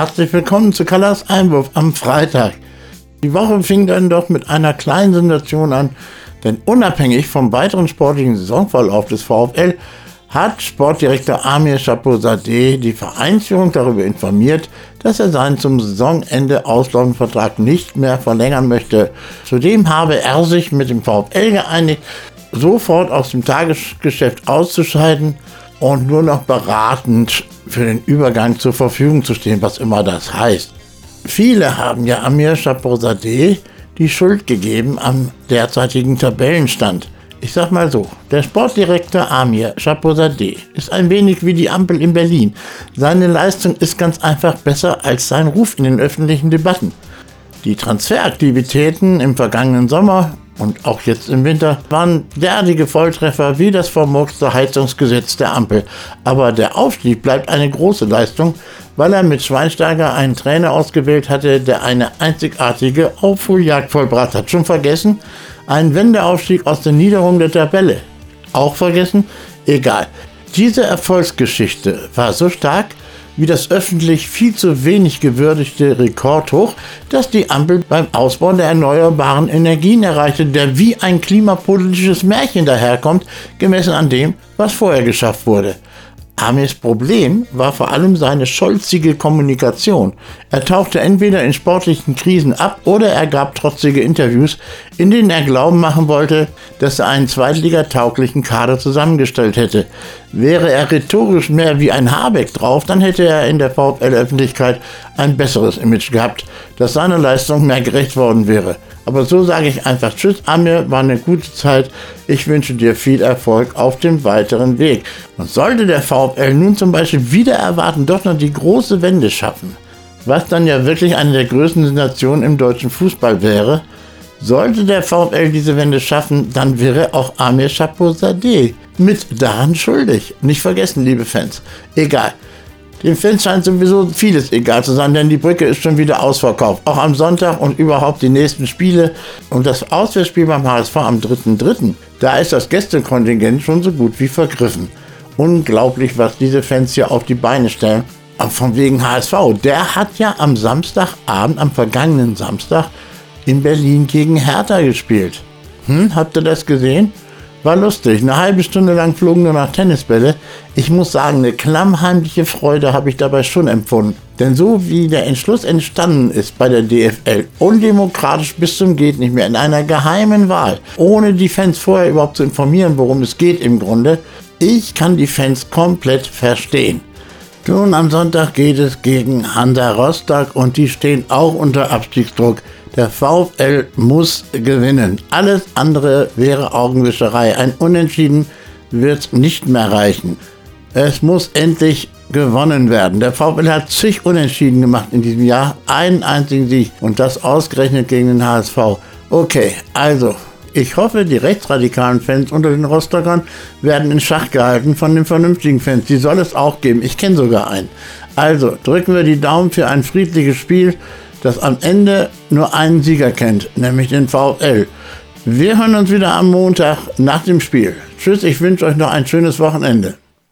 Herzlich willkommen zu Kallas Einwurf am Freitag. Die Woche fing dann doch mit einer kleinen Sensation an, denn unabhängig vom weiteren sportlichen Saisonverlauf des VfL hat Sportdirektor Amir Chapeau-Sadeh die Vereinsführung darüber informiert, dass er seinen zum Saisonende auslaufenden Vertrag nicht mehr verlängern möchte. Zudem habe er sich mit dem VfL geeinigt, sofort aus dem Tagesgeschäft auszuscheiden und nur noch beratend für den Übergang zur Verfügung zu stehen, was immer das heißt. Viele haben ja Amir Chapeau-Sadeh die Schuld gegeben am derzeitigen Tabellenstand. Ich sag mal so, der Sportdirektor Amir Chapeau-Sadeh ist ein wenig wie die Ampel in Berlin. Seine Leistung ist ganz einfach besser als sein Ruf in den öffentlichen Debatten. Die Transferaktivitäten im vergangenen Sommer und auch jetzt im Winter waren derartige Volltreffer wie das vermurkste Heizungsgesetz der Ampel. Aber der Aufstieg bleibt eine große Leistung, weil er mit Schweinsteiger einen Trainer ausgewählt hatte, der eine einzigartige Aufholjagd vollbracht hat. Schon vergessen? Ein Wendeaufstieg aus der Niederung der Tabelle. Auch vergessen? Egal. Diese Erfolgsgeschichte war so stark, wie das öffentlich viel zu wenig gewürdigte Rekordhoch, das die Ampel beim Ausbau der erneuerbaren Energien erreichte, der wie ein klimapolitisches Märchen daherkommt, gemessen an dem, was vorher geschafft wurde. Amirs Problem war vor allem seine scholzige Kommunikation. Er tauchte entweder in sportlichen Krisen ab oder er gab trotzige Interviews, in denen er glauben machen wollte, dass er einen zweitligatauglichen Kader zusammengestellt hätte. Wäre er rhetorisch mehr wie ein Habeck drauf, dann hätte er in der VfL-Öffentlichkeit ein besseres Image gehabt, das seiner Leistung mehr gerecht worden wäre. Aber so sage ich einfach Tschüss, Amir, war eine gute Zeit. Ich wünsche dir viel Erfolg auf dem weiteren Weg. Und sollte der VfL nun zum Beispiel wieder erwarten, doch noch die große Wende schaffen, was dann ja wirklich eine der größten Sensationen im deutschen Fußball wäre, sollte der VfL diese Wende schaffen, dann wäre auch Amir Chapeau-Sadeh mit daran schuldig. Nicht vergessen, liebe Fans. Egal. Den Fans scheint sowieso vieles egal zu sein, denn die Brücke ist schon wieder ausverkauft. Auch am Sonntag und überhaupt die nächsten Spiele. Und das Auswärtsspiel beim HSV am 3.3., da ist das Gästekontingent schon so gut wie vergriffen. Unglaublich, was diese Fans hier auf die Beine stellen. Aber von wegen HSV, der hat ja am Samstagabend, am vergangenen Samstag, in Berlin gegen Hertha gespielt. Hm, habt ihr das gesehen? War lustig. Eine halbe Stunde lang flogen nur noch Tennisbälle. Ich muss sagen, eine klammheimliche Freude habe ich dabei schon empfunden. Denn so wie der Entschluss entstanden ist bei der DFL, undemokratisch bis zum geht nicht mehr, in einer geheimen Wahl, ohne die Fans vorher überhaupt zu informieren, worum es geht im Grunde, ich kann die Fans komplett verstehen. Nun, am Sonntag geht es gegen Hansa Rostock und die stehen auch unter Abstiegsdruck. Der VfL muss gewinnen. Alles andere wäre Augenwischerei. Ein Unentschieden wird nicht mehr reichen. Es muss endlich gewonnen werden. Der VfL hat zig Unentschieden gemacht in diesem Jahr. Einen einzigen Sieg. Und das ausgerechnet gegen den HSV. Okay, also. Ich hoffe, die rechtsradikalen Fans unter den Rostockern werden in Schach gehalten von den vernünftigen Fans. Die soll es auch geben. Ich kenne sogar einen. Also drücken wir die Daumen für ein friedliches Spiel das am Ende nur einen Sieger kennt, nämlich den VfL. Wir hören uns wieder am Montag nach dem Spiel. Tschüss, ich wünsche euch noch ein schönes Wochenende.